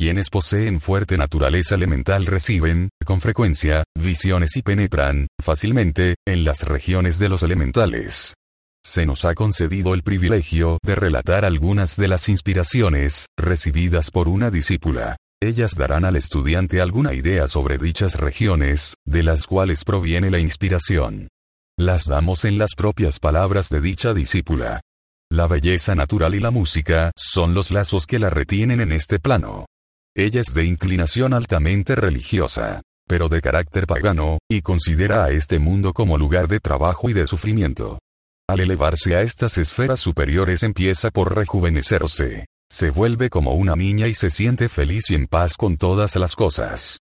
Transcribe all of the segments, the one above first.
Quienes poseen fuerte naturaleza elemental reciben, con frecuencia, visiones y penetran, fácilmente, en las regiones de los elementales. Se nos ha concedido el privilegio de relatar algunas de las inspiraciones, recibidas por una discípula. Ellas darán al estudiante alguna idea sobre dichas regiones, de las cuales proviene la inspiración. Las damos en las propias palabras de dicha discípula. La belleza natural y la música son los lazos que la retienen en este plano. Ella es de inclinación altamente religiosa, pero de carácter pagano, y considera a este mundo como lugar de trabajo y de sufrimiento. Al elevarse a estas esferas superiores empieza por rejuvenecerse. Se vuelve como una niña y se siente feliz y en paz con todas las cosas.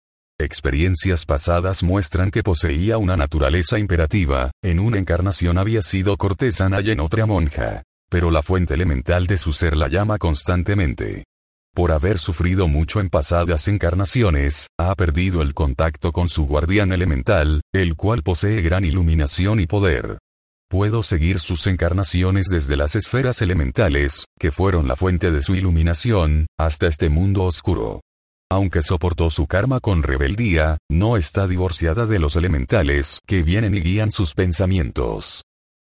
Experiencias pasadas muestran que poseía una naturaleza imperativa, en una encarnación había sido cortesana y en otra monja. Pero la fuente elemental de su ser la llama constantemente por haber sufrido mucho en pasadas encarnaciones, ha perdido el contacto con su guardián elemental, el cual posee gran iluminación y poder. Puedo seguir sus encarnaciones desde las esferas elementales, que fueron la fuente de su iluminación, hasta este mundo oscuro. Aunque soportó su karma con rebeldía, no está divorciada de los elementales, que vienen y guían sus pensamientos.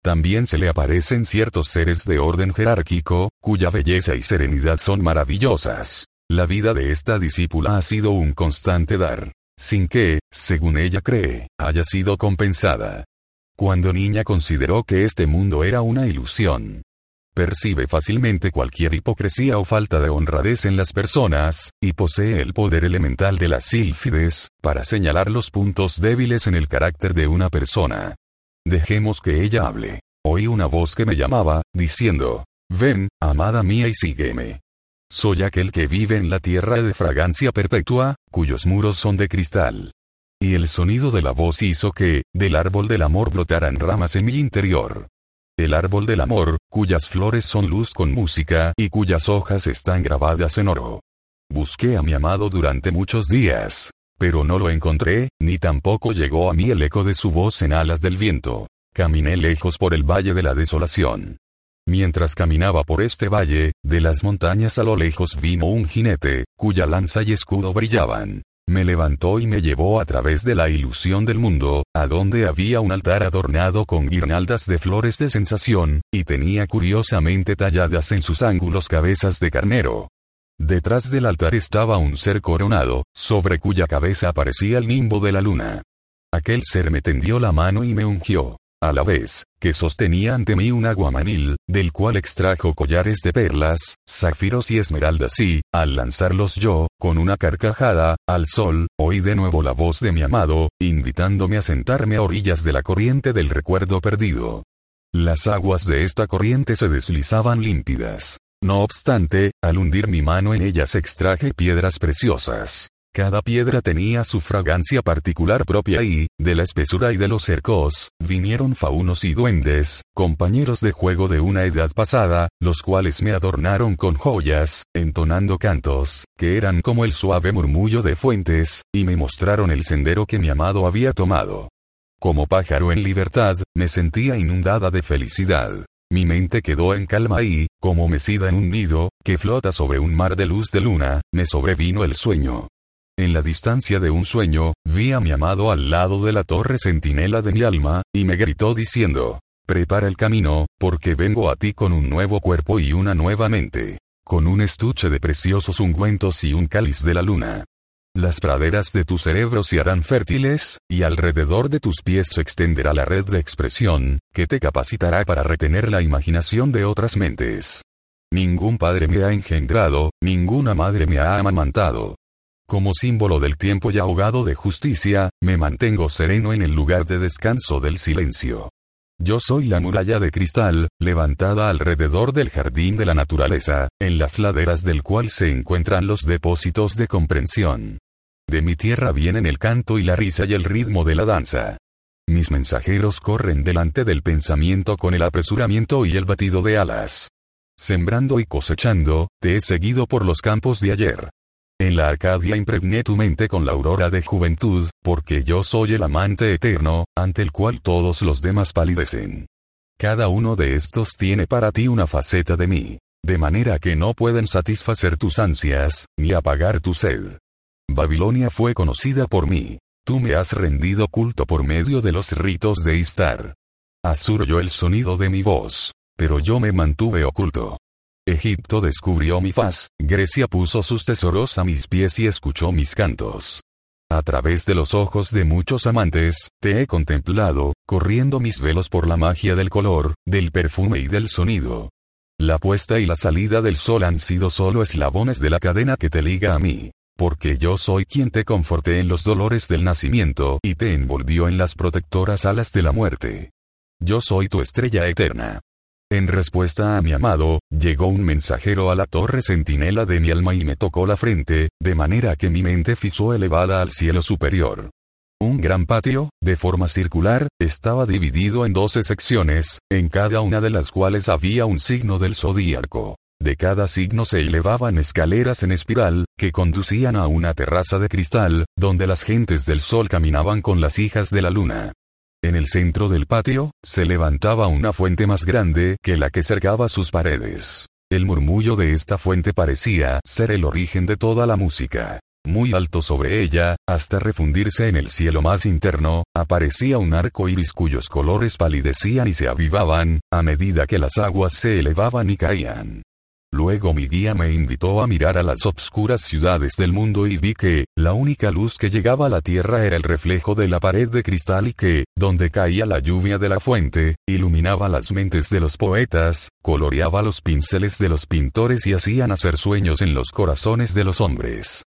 También se le aparecen ciertos seres de orden jerárquico, cuya belleza y serenidad son maravillosas. La vida de esta discípula ha sido un constante dar, sin que, según ella cree, haya sido compensada. Cuando niña consideró que este mundo era una ilusión. Percibe fácilmente cualquier hipocresía o falta de honradez en las personas, y posee el poder elemental de las sílfides, para señalar los puntos débiles en el carácter de una persona. Dejemos que ella hable. Oí una voz que me llamaba, diciendo, Ven, amada mía y sígueme. Soy aquel que vive en la tierra de fragancia perpetua, cuyos muros son de cristal. Y el sonido de la voz hizo que, del árbol del amor brotaran ramas en mi interior. El árbol del amor, cuyas flores son luz con música y cuyas hojas están grabadas en oro. Busqué a mi amado durante muchos días, pero no lo encontré, ni tampoco llegó a mí el eco de su voz en alas del viento. Caminé lejos por el valle de la desolación. Mientras caminaba por este valle, de las montañas a lo lejos vino un jinete, cuya lanza y escudo brillaban. Me levantó y me llevó a través de la ilusión del mundo, a donde había un altar adornado con guirnaldas de flores de sensación, y tenía curiosamente talladas en sus ángulos cabezas de carnero. Detrás del altar estaba un ser coronado, sobre cuya cabeza aparecía el nimbo de la luna. Aquel ser me tendió la mano y me ungió. A la vez, que sostenía ante mí un aguamanil, del cual extrajo collares de perlas, zafiros y esmeraldas y, al lanzarlos yo, con una carcajada, al sol, oí de nuevo la voz de mi amado, invitándome a sentarme a orillas de la corriente del recuerdo perdido. Las aguas de esta corriente se deslizaban límpidas. No obstante, al hundir mi mano en ellas extraje piedras preciosas. Cada piedra tenía su fragancia particular propia y, de la espesura y de los cercos, vinieron faunos y duendes, compañeros de juego de una edad pasada, los cuales me adornaron con joyas, entonando cantos, que eran como el suave murmullo de fuentes, y me mostraron el sendero que mi amado había tomado. Como pájaro en libertad, me sentía inundada de felicidad. Mi mente quedó en calma y, como mecida en un nido, que flota sobre un mar de luz de luna, me sobrevino el sueño. En la distancia de un sueño, vi a mi amado al lado de la torre centinela de mi alma, y me gritó diciendo, Prepara el camino, porque vengo a ti con un nuevo cuerpo y una nueva mente. Con un estuche de preciosos ungüentos y un cáliz de la luna. Las praderas de tu cerebro se harán fértiles, y alrededor de tus pies se extenderá la red de expresión, que te capacitará para retener la imaginación de otras mentes. Ningún padre me ha engendrado, ninguna madre me ha amamantado. Como símbolo del tiempo y ahogado de justicia, me mantengo sereno en el lugar de descanso del silencio. Yo soy la muralla de cristal, levantada alrededor del jardín de la naturaleza, en las laderas del cual se encuentran los depósitos de comprensión. De mi tierra vienen el canto y la risa y el ritmo de la danza. Mis mensajeros corren delante del pensamiento con el apresuramiento y el batido de alas. Sembrando y cosechando, te he seguido por los campos de ayer. En la Arcadia impregné tu mente con la aurora de juventud, porque yo soy el amante eterno, ante el cual todos los demás palidecen. Cada uno de estos tiene para ti una faceta de mí, de manera que no pueden satisfacer tus ansias, ni apagar tu sed. Babilonia fue conocida por mí. Tú me has rendido culto por medio de los ritos de Istar. Asur oyó el sonido de mi voz, pero yo me mantuve oculto. Egipto descubrió mi faz, Grecia puso sus tesoros a mis pies y escuchó mis cantos. A través de los ojos de muchos amantes, te he contemplado, corriendo mis velos por la magia del color, del perfume y del sonido. La puesta y la salida del sol han sido solo eslabones de la cadena que te liga a mí. Porque yo soy quien te conforté en los dolores del nacimiento y te envolvió en las protectoras alas de la muerte. Yo soy tu estrella eterna. En respuesta a mi amado, llegó un mensajero a la torre centinela de mi alma y me tocó la frente, de manera que mi mente fisó elevada al cielo superior. Un gran patio, de forma circular, estaba dividido en doce secciones, en cada una de las cuales había un signo del zodíaco. De cada signo se elevaban escaleras en espiral, que conducían a una terraza de cristal, donde las gentes del sol caminaban con las hijas de la luna. En el centro del patio, se levantaba una fuente más grande que la que cercaba sus paredes. El murmullo de esta fuente parecía ser el origen de toda la música. Muy alto sobre ella, hasta refundirse en el cielo más interno, aparecía un arco iris cuyos colores palidecían y se avivaban, a medida que las aguas se elevaban y caían. Luego mi guía me invitó a mirar a las obscuras ciudades del mundo y vi que, la única luz que llegaba a la tierra era el reflejo de la pared de cristal y que, donde caía la lluvia de la fuente, iluminaba las mentes de los poetas, coloreaba los pinceles de los pintores y hacía nacer sueños en los corazones de los hombres.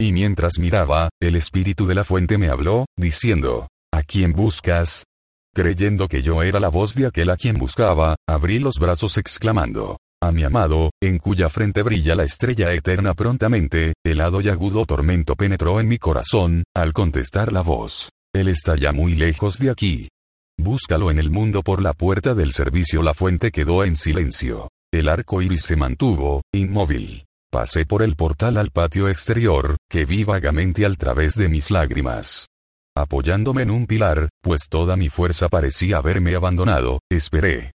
Y mientras miraba, el espíritu de la fuente me habló, diciendo, ¿A quién buscas? Creyendo que yo era la voz de aquel a quien buscaba, abrí los brazos exclamando, a mi amado, en cuya frente brilla la estrella eterna prontamente, helado y agudo tormento penetró en mi corazón, al contestar la voz. Él está ya muy lejos de aquí. Búscalo en el mundo por la puerta del servicio. La fuente quedó en silencio. El arco iris se mantuvo, inmóvil. Pasé por el portal al patio exterior, que vi vagamente al través de mis lágrimas. Apoyándome en un pilar, pues toda mi fuerza parecía haberme abandonado, esperé.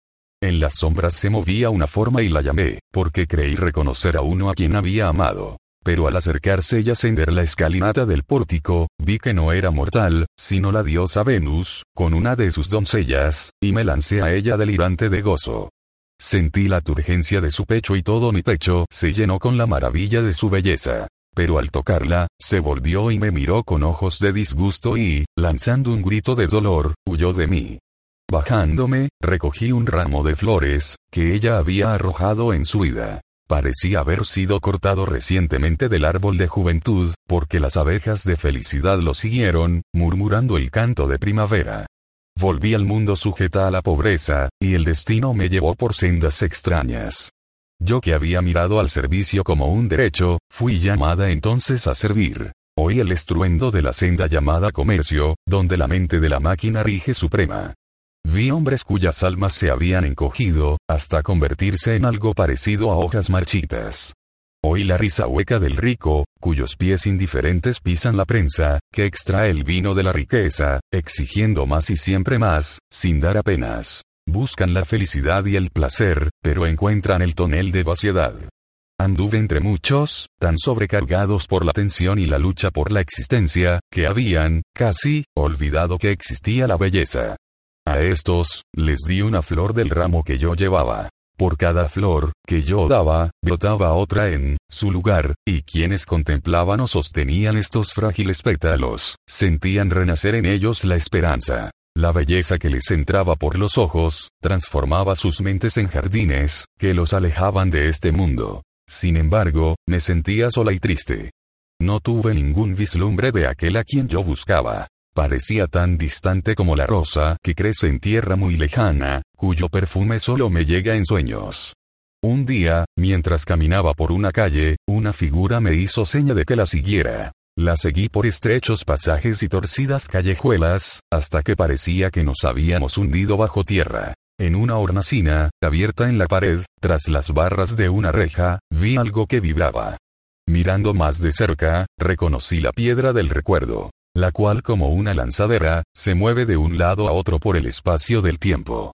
En las sombras se movía una forma y la llamé, porque creí reconocer a uno a quien había amado. Pero al acercarse y ascender la escalinata del pórtico, vi que no era mortal, sino la diosa Venus, con una de sus doncellas, y me lancé a ella delirante de gozo. Sentí la turgencia de su pecho y todo mi pecho se llenó con la maravilla de su belleza. Pero al tocarla, se volvió y me miró con ojos de disgusto y, lanzando un grito de dolor, huyó de mí. Bajándome, recogí un ramo de flores, que ella había arrojado en su vida. Parecía haber sido cortado recientemente del árbol de juventud, porque las abejas de felicidad lo siguieron, murmurando el canto de primavera. Volví al mundo sujeta a la pobreza, y el destino me llevó por sendas extrañas. Yo que había mirado al servicio como un derecho, fui llamada entonces a servir. Oí el estruendo de la senda llamada comercio, donde la mente de la máquina rige suprema. Vi hombres cuyas almas se habían encogido, hasta convertirse en algo parecido a hojas marchitas. Oí la risa hueca del rico, cuyos pies indiferentes pisan la prensa, que extrae el vino de la riqueza, exigiendo más y siempre más, sin dar apenas. Buscan la felicidad y el placer, pero encuentran el tonel de vaciedad. Anduve entre muchos, tan sobrecargados por la tensión y la lucha por la existencia, que habían, casi, olvidado que existía la belleza. A estos, les di una flor del ramo que yo llevaba. Por cada flor, que yo daba, brotaba otra en, su lugar, y quienes contemplaban o sostenían estos frágiles pétalos, sentían renacer en ellos la esperanza. La belleza que les entraba por los ojos, transformaba sus mentes en jardines, que los alejaban de este mundo. Sin embargo, me sentía sola y triste. No tuve ningún vislumbre de aquel a quien yo buscaba. Parecía tan distante como la rosa que crece en tierra muy lejana, cuyo perfume solo me llega en sueños. Un día, mientras caminaba por una calle, una figura me hizo seña de que la siguiera. La seguí por estrechos pasajes y torcidas callejuelas, hasta que parecía que nos habíamos hundido bajo tierra. En una hornacina, abierta en la pared, tras las barras de una reja, vi algo que vibraba. Mirando más de cerca, reconocí la piedra del recuerdo la cual como una lanzadera, se mueve de un lado a otro por el espacio del tiempo.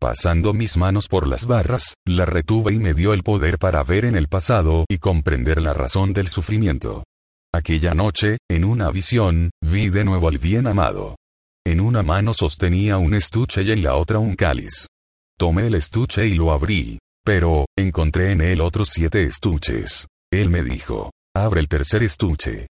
Pasando mis manos por las barras, la retuve y me dio el poder para ver en el pasado y comprender la razón del sufrimiento. Aquella noche, en una visión, vi de nuevo al bien amado. En una mano sostenía un estuche y en la otra un cáliz. Tomé el estuche y lo abrí, pero, encontré en él otros siete estuches. Él me dijo, abre el tercer estuche.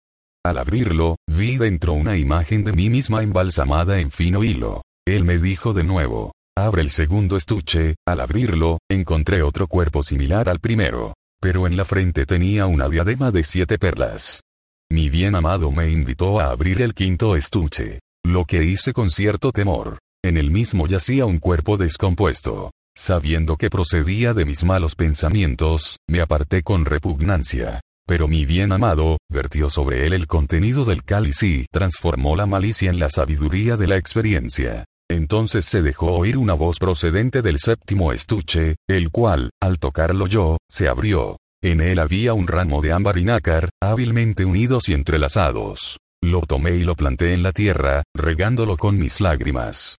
Al abrirlo, vi dentro una imagen de mí misma embalsamada en fino hilo. Él me dijo de nuevo, abre el segundo estuche, al abrirlo, encontré otro cuerpo similar al primero. Pero en la frente tenía una diadema de siete perlas. Mi bien amado me invitó a abrir el quinto estuche. Lo que hice con cierto temor. En el mismo yacía un cuerpo descompuesto. Sabiendo que procedía de mis malos pensamientos, me aparté con repugnancia. Pero mi bien amado, vertió sobre él el contenido del cáliz y transformó la malicia en la sabiduría de la experiencia. Entonces se dejó oír una voz procedente del séptimo estuche, el cual, al tocarlo yo, se abrió. En él había un ramo de ámbar y nácar, hábilmente unidos y entrelazados. Lo tomé y lo planté en la tierra, regándolo con mis lágrimas.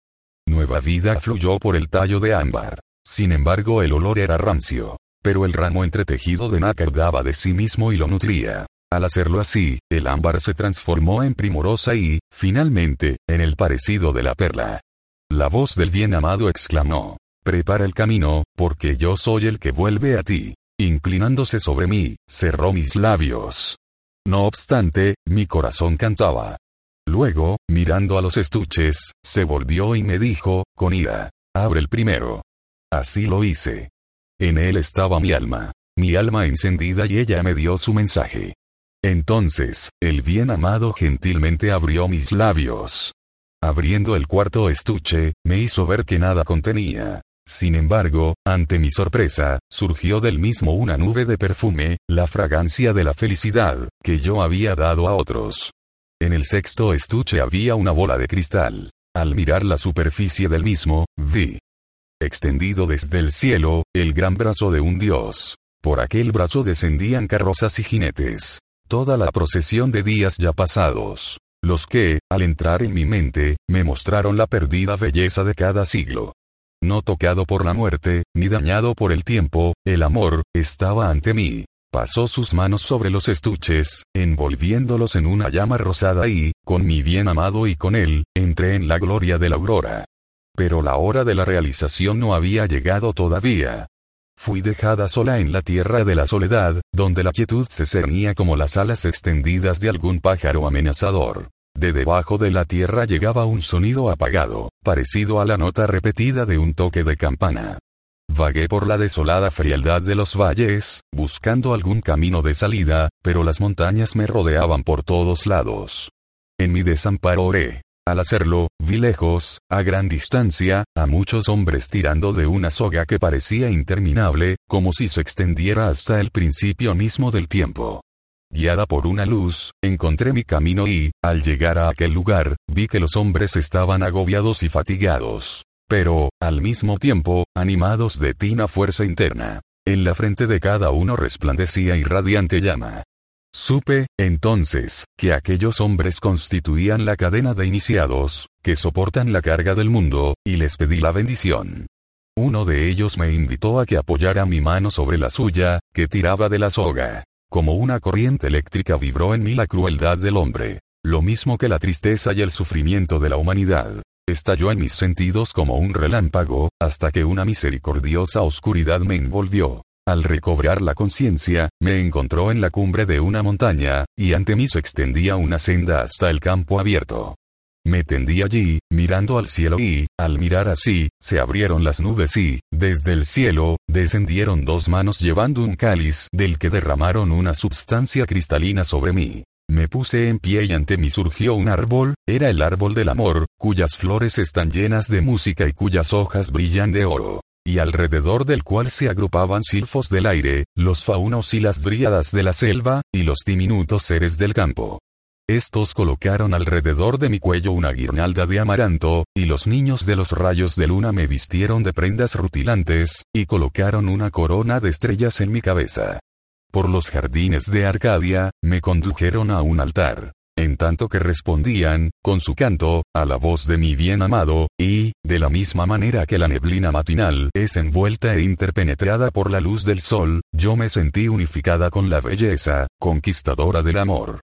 Nueva vida fluyó por el tallo de ámbar. Sin embargo el olor era rancio pero el ramo entretejido de nácar daba de sí mismo y lo nutría. Al hacerlo así, el ámbar se transformó en primorosa y, finalmente, en el parecido de la perla. La voz del bien amado exclamó, Prepara el camino, porque yo soy el que vuelve a ti. Inclinándose sobre mí, cerró mis labios. No obstante, mi corazón cantaba. Luego, mirando a los estuches, se volvió y me dijo, con ira, Abre el primero. Así lo hice. En él estaba mi alma. Mi alma encendida y ella me dio su mensaje. Entonces, el bien amado gentilmente abrió mis labios. Abriendo el cuarto estuche, me hizo ver que nada contenía. Sin embargo, ante mi sorpresa, surgió del mismo una nube de perfume, la fragancia de la felicidad, que yo había dado a otros. En el sexto estuche había una bola de cristal. Al mirar la superficie del mismo, vi, extendido desde el cielo, el gran brazo de un dios. Por aquel brazo descendían carrozas y jinetes. Toda la procesión de días ya pasados. Los que, al entrar en mi mente, me mostraron la perdida belleza de cada siglo. No tocado por la muerte, ni dañado por el tiempo, el amor, estaba ante mí. Pasó sus manos sobre los estuches, envolviéndolos en una llama rosada y, con mi bien amado y con él, entré en la gloria de la aurora. Pero la hora de la realización no había llegado todavía. Fui dejada sola en la tierra de la soledad, donde la quietud se cernía como las alas extendidas de algún pájaro amenazador. De debajo de la tierra llegaba un sonido apagado, parecido a la nota repetida de un toque de campana. Vagué por la desolada frialdad de los valles, buscando algún camino de salida, pero las montañas me rodeaban por todos lados. En mi desamparo oré, al hacerlo, vi lejos, a gran distancia, a muchos hombres tirando de una soga que parecía interminable, como si se extendiera hasta el principio mismo del tiempo. Guiada por una luz, encontré mi camino y, al llegar a aquel lugar, vi que los hombres estaban agobiados y fatigados. Pero, al mismo tiempo, animados de tina fuerza interna. En la frente de cada uno resplandecía irradiante llama. Supe, entonces, que aquellos hombres constituían la cadena de iniciados, que soportan la carga del mundo, y les pedí la bendición. Uno de ellos me invitó a que apoyara mi mano sobre la suya, que tiraba de la soga. Como una corriente eléctrica vibró en mí la crueldad del hombre. Lo mismo que la tristeza y el sufrimiento de la humanidad. Estalló en mis sentidos como un relámpago, hasta que una misericordiosa oscuridad me envolvió. Al recobrar la conciencia, me encontró en la cumbre de una montaña, y ante mí se extendía una senda hasta el campo abierto. Me tendí allí, mirando al cielo y, al mirar así, se abrieron las nubes y, desde el cielo, descendieron dos manos llevando un cáliz del que derramaron una substancia cristalina sobre mí. Me puse en pie y ante mí surgió un árbol, era el árbol del amor, cuyas flores están llenas de música y cuyas hojas brillan de oro y alrededor del cual se agrupaban silfos del aire, los faunos y las dríadas de la selva, y los diminutos seres del campo. Estos colocaron alrededor de mi cuello una guirnalda de amaranto, y los niños de los rayos de luna me vistieron de prendas rutilantes, y colocaron una corona de estrellas en mi cabeza. Por los jardines de Arcadia, me condujeron a un altar en tanto que respondían, con su canto, a la voz de mi bien amado, y, de la misma manera que la neblina matinal es envuelta e interpenetrada por la luz del sol, yo me sentí unificada con la belleza, conquistadora del amor.